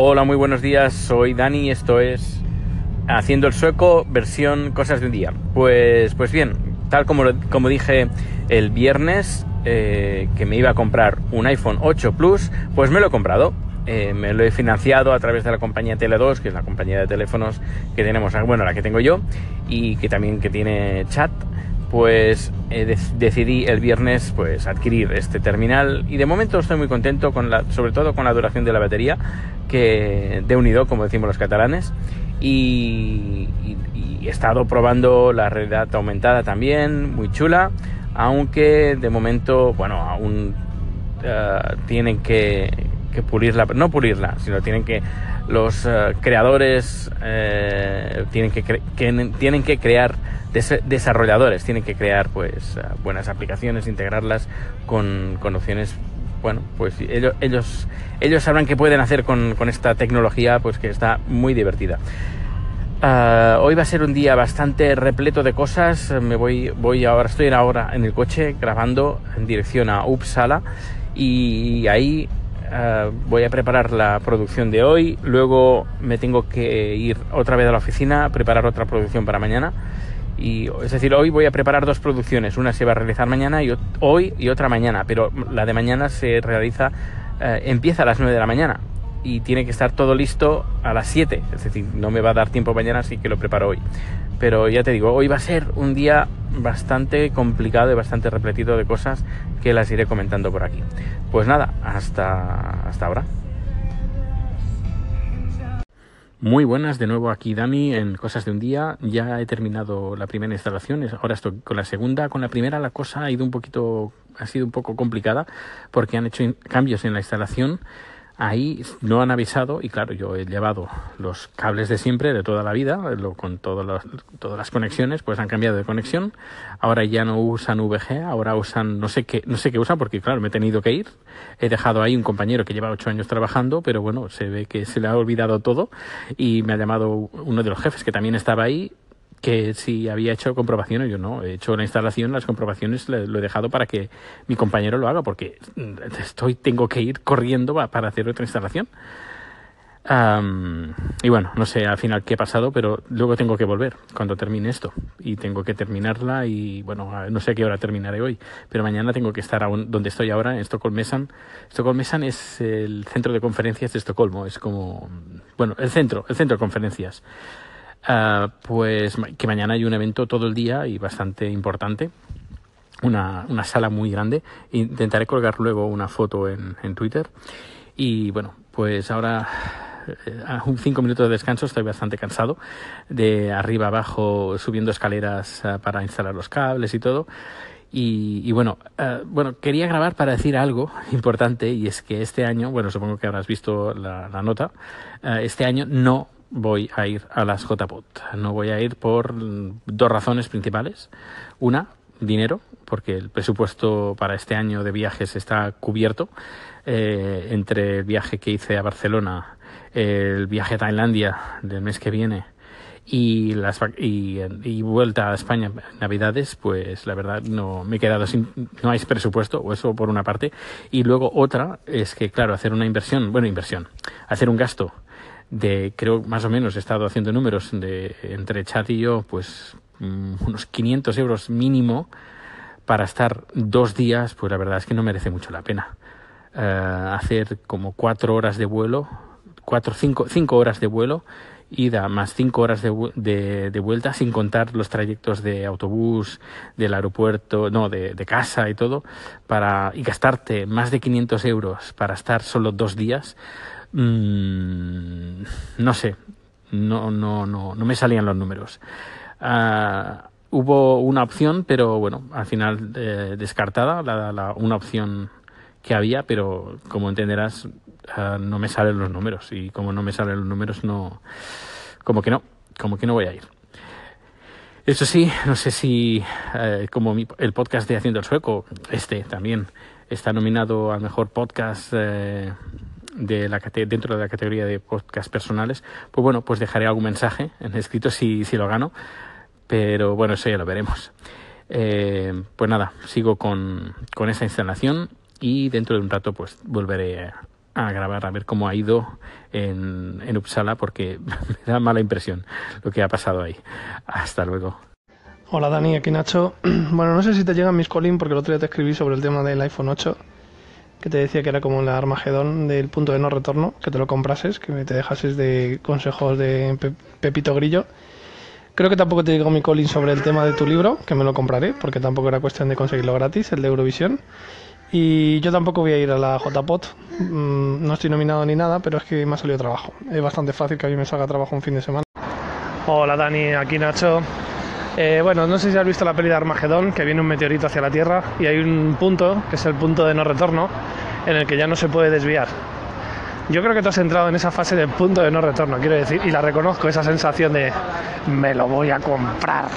Hola, muy buenos días, soy Dani, esto es Haciendo el Sueco, versión Cosas de un Día. Pues, pues bien, tal como, como dije el viernes, eh, que me iba a comprar un iPhone 8 Plus, pues me lo he comprado. Eh, me lo he financiado a través de la compañía Tele2, que es la compañía de teléfonos que tenemos, bueno, la que tengo yo, y que también que tiene chat pues eh, decidí el viernes pues adquirir este terminal. Y de momento estoy muy contento con la, sobre todo con la duración de la batería que de unido como decimos los catalanes. Y, he estado probando la realidad aumentada también muy chula. Aunque de momento bueno aún eh, tienen que, pulirla no pulirla sino tienen que los eh, creadores tienen que, que tienen que crear desarrolladores tienen que crear pues eh, buenas aplicaciones, integrarlas con, con opciones bueno, pues ellos, ellos, ellos sabrán qué pueden hacer con, con, esta tecnología, pues que está muy divertida. Ah, hoy va a ser un día bastante repleto de cosas. Me voy, voy ahora, estoy ahora en el coche grabando en dirección a Uppsala y ahí ah, voy a preparar la producción de hoy. Luego me tengo que ir otra vez a la oficina preparar otra producción para mañana y, es decir, hoy voy a preparar dos producciones. Una se va a realizar mañana y hoy y otra mañana. Pero la de mañana se realiza, eh, empieza a las 9 de la mañana y tiene que estar todo listo a las 7. Es decir, no me va a dar tiempo mañana, así que lo preparo hoy. Pero ya te digo, hoy va a ser un día bastante complicado y bastante repletito de cosas que las iré comentando por aquí. Pues nada, hasta, hasta ahora. Muy buenas, de nuevo aquí Dani en Cosas de un Día. Ya he terminado la primera instalación, ahora estoy con la segunda. Con la primera la cosa ha ido un poquito, ha sido un poco complicada porque han hecho cambios en la instalación ahí no han avisado y claro, yo he llevado los cables de siempre, de toda la vida, lo, con las, todas las conexiones, pues han cambiado de conexión. Ahora ya no usan VG, ahora usan, no sé qué, no sé qué usan porque claro, me he tenido que ir. He dejado ahí un compañero que lleva ocho años trabajando, pero bueno, se ve que se le ha olvidado todo y me ha llamado uno de los jefes que también estaba ahí que si había hecho comprobaciones, yo no, he hecho la instalación, las comprobaciones lo he dejado para que mi compañero lo haga, porque estoy, tengo que ir corriendo para hacer otra instalación. y bueno, no sé al final qué ha pasado, pero luego tengo que volver cuando termine esto y tengo que terminarla y bueno, no sé a qué hora terminaré hoy, pero mañana tengo que estar aún donde estoy ahora, en Estocolmesan. Estocolmesan es el centro de conferencias de Estocolmo, es como, bueno, el centro, el centro de conferencias. Ah, pues que mañana hay un evento todo el día y bastante importante. Una, una sala muy grande. Intentaré colgar luego una foto en, en Twitter. Y bueno, pues ahora eh, a un cinco minutos de descanso, estoy bastante cansado de arriba abajo subiendo escaleras ah, para instalar los cables y todo. Y, bueno, ah, bueno, quería grabar para decir algo importante y es que este año, bueno, supongo que habrás visto la, la nota, este año no voy a ir a las JPOT. No voy a ir por dos razones principales. Una, dinero, porque el presupuesto para este año de viajes está cubierto. Eh, entre el viaje que hice a Barcelona, el viaje a Tailandia del mes que viene y, las, y, y, vuelta a España Navidades, pues la verdad no me he quedado sin, no hay presupuesto, o eso por una parte. Y luego otra es que, claro, hacer una inversión, bueno, inversión, hacer un gasto de, creo más o menos, he estado haciendo números de entre chat y yo, pues mm, unos 500 euros mínimo para estar dos días, pues la verdad es que no merece mucho la pena. Eh, hacer como cuatro horas de vuelo, cuatro, cinco, cinco horas de vuelo, ida más cinco horas de, de, de, vuelta, sin contar los trayectos de autobús, del aeropuerto, no, de, de, casa y todo, para, y gastarte más de 500 euros para estar solo dos días, mmm, no sé, no, no, no, no me salían los números. Uh, hubo una opción, pero bueno, al final eh, descartada, la, una opción que había, pero como entenderás, uh, no me salen los números y como no me salen los números, no, como que no, como que no voy a ir. Eso sí, no sé si eh, como mi, el podcast de Haciendo el Sueco, este también está nominado al mejor podcast eh, de la, dentro de la categoría de podcast personales, pues bueno, pues dejaré algún mensaje en escrito si, si lo gano, pero bueno, eso ya lo veremos. Eh, pues nada, sigo con, con esa instalación y dentro de un rato pues volveré a grabar a ver cómo ha ido en, en Uppsala porque me da mala impresión lo que ha pasado ahí. Hasta luego. Hola Dani, aquí Nacho. Bueno, no sé si te llegan mis colín porque el otro día te escribí sobre el tema del iPhone 8 que te decía que era como el Armagedón del punto de no retorno, que te lo comprases, que te dejases de consejos de Pepito Grillo. Creo que tampoco te digo mi Colin sobre el tema de tu libro, que me lo compraré, porque tampoco era cuestión de conseguirlo gratis, el de Eurovisión. Y yo tampoco voy a ir a la JPOT, mm, no estoy nominado ni nada, pero es que me ha salido trabajo. Es bastante fácil que a mí me salga trabajo un fin de semana. Hola Dani, aquí Nacho. Eh, bueno, no sé si has visto la peli de Armagedón, que viene un meteorito hacia la Tierra y hay un punto, que es el punto de no retorno, en el que ya no se puede desviar. Yo creo que tú has entrado en esa fase de punto de no retorno, quiero decir, y la reconozco, esa sensación de me lo voy a comprar.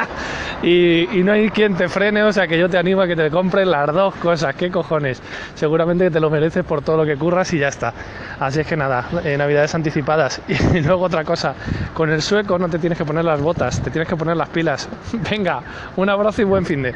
y, no hay quien te frene, o sea que yo te animo a que te compres las dos cosas, qué cojones. Seguramente que te lo mereces por todo lo que curras y ya está. Así es que nada, eh, navidades anticipadas. Y luego otra cosa, con el sueco no te tienes que poner las botas, te tienes que poner las pilas. Venga, un abrazo y buen fin de.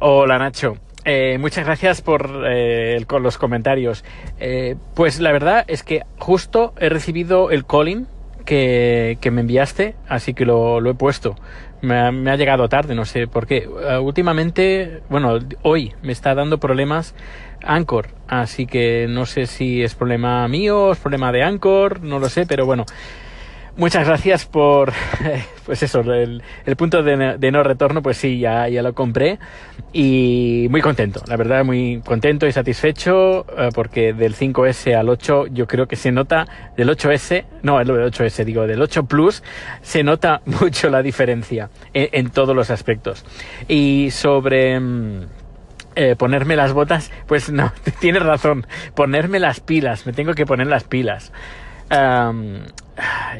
Hola Nacho. Eh, muchas gracias por eh, los comentarios. Eh, pues la verdad es que justo he recibido el calling que, me enviaste, así que lo, he puesto. Me ha, llegado tarde, no sé por qué. últimamente, bueno, hoy me está dando problemas Anchor, así que no sé si es problema mío, es problema de Anchor, no lo sé, pero bueno. Muchas gracias por, pues eso, el, punto de, no retorno, pues sí, ya, ya lo compré y muy contento, la verdad, muy contento y satisfecho eh, porque del 5S al 8 yo creo que se nota, del 8S, no, del 8S digo, del 8 Plus se nota mucho la diferencia en, todos los aspectos. Y sobre... Mm, eh, ponerme las botas, pues no, tienes razón, ponerme las pilas, me tengo que poner las pilas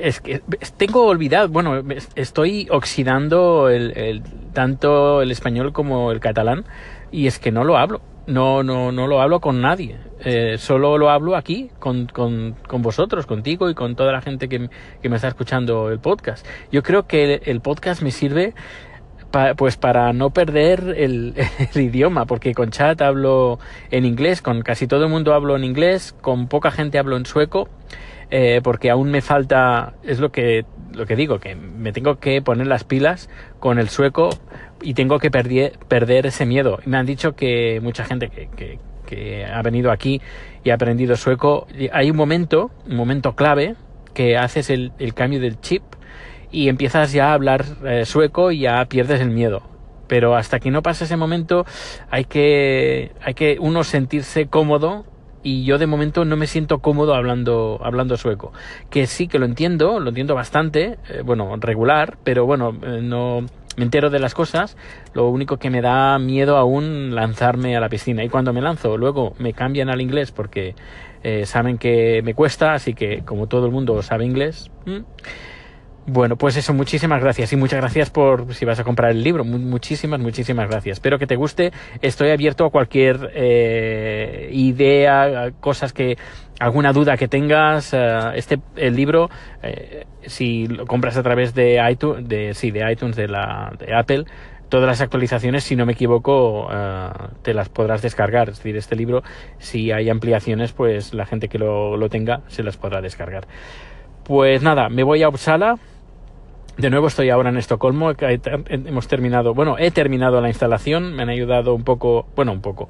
es que tengo olvidado, bueno, estoy oxidando el, tanto el español como el catalán y es que no lo hablo. No, no, no lo hablo con nadie. Eh, solo lo hablo aquí, con, con, con, vosotros, contigo y con toda la gente que, que me está escuchando el podcast. Yo creo que el, podcast me sirve pues para no perder el, idioma, porque con chat hablo en inglés, con casi todo el mundo hablo en inglés, con poca gente hablo en sueco eh, porque aún me falta, es lo que, lo que digo, que me tengo que poner las pilas con el sueco y tengo que perder ese miedo. Me han dicho que mucha gente que, que, ha venido aquí y ha aprendido sueco, hay un momento, un momento clave, que haces el, el cambio del chip y empiezas ya a hablar eh, sueco y ya pierdes el miedo pero hasta que no pase ese momento hay que hay que uno sentirse cómodo y yo de momento no me siento cómodo hablando, hablando sueco. Que sí que lo entiendo, lo entiendo bastante, eh, bueno, regular, pero bueno, eh, no me entero de las cosas, lo único que me da miedo aún lanzarme a la piscina. Y cuando me lanzo, luego me cambian al inglés porque saben que me cuesta, así que como todo el mundo sabe inglés. Bueno, pues eso, muchísimas gracias y muchas gracias por si vas a comprar el libro. Muchísimas, muchísimas gracias. Espero que te guste. Estoy abierto a cualquier eh, idea, cosas que, alguna duda que tengas. Eh, este, el libro, eh, si lo compras a través de iTunes, de, sí, de iTunes, de la, de Apple, todas las actualizaciones, si no me equivoco, te las podrás descargar. Es decir, este libro, si hay ampliaciones, pues la gente que lo, lo tenga se las podrá descargar. Pues nada, me voy a Uppsala de nuevo estoy ahora en Estocolmo, hemos terminado, bueno, he terminado la instalación, me han ayudado un poco, bueno, un poco,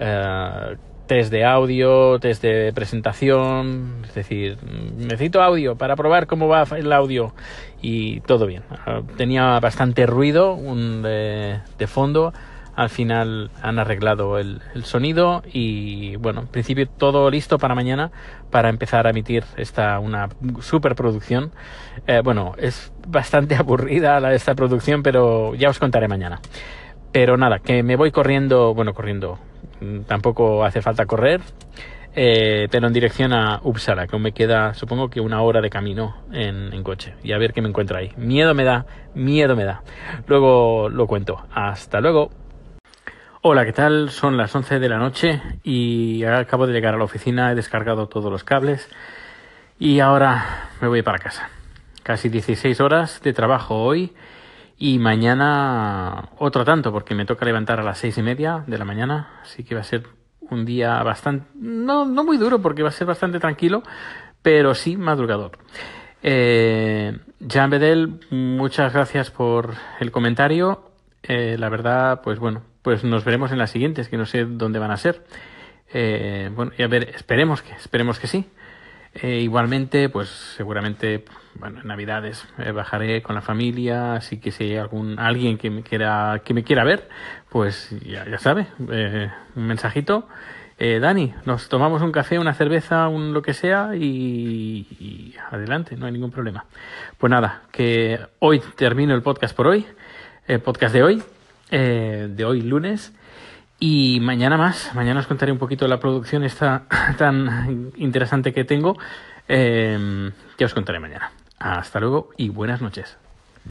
eh, test de audio, test de presentación, es decir, necesito audio para probar cómo va el audio y todo bien. Ah, tenía bastante ruido un de, de fondo, al final han arreglado el, sonido y bueno, en principio todo listo para mañana para empezar a emitir esta una superproducción. Eh, bueno, es bastante aburrida esta producción, pero ya os contaré mañana. Pero nada, que me voy corriendo, bueno, corriendo, mm, tampoco hace falta correr, eh, pero en dirección a Uppsala, que me queda, supongo que una hora de camino en, en, coche, y a ver qué me encuentro ahí. Miedo me da, miedo me da. Luego lo cuento. Hasta luego. Hola, ¿qué tal? Son las 11 de la noche y acabo de llegar a la oficina, he descargado todos los cables y ahora me voy para casa. Casi 16 horas de trabajo hoy y mañana otro tanto porque me toca levantar a las seis y media de la mañana, así que va a ser un día bastante, no, no muy duro porque va a ser bastante tranquilo, pero sí madrugador. Eh, Jean Bedel, muchas gracias por el comentario. Eh, la verdad, pues bueno, pues nos veremos en las siguientes, que no sé dónde van a ser. Eh, bueno, y a ver, esperemos que, esperemos que sí. Eh, igualmente, pues seguramente, bueno, en Navidades eh, bajaré con la familia, así que si hay algún alguien que me quiera que me quiera ver, pues ya, ya sabe, eh, un mensajito. Dani, nos tomamos un café, una cerveza, un lo que sea y, y adelante, no hay ningún problema. Pues nada, que hoy termino el podcast por hoy, el podcast de hoy, eh, de hoy lunes. Y mañana más, mañana os contaré un poquito de la producción esta tan interesante que tengo, eh, que os contaré mañana. Hasta luego y buenas noches.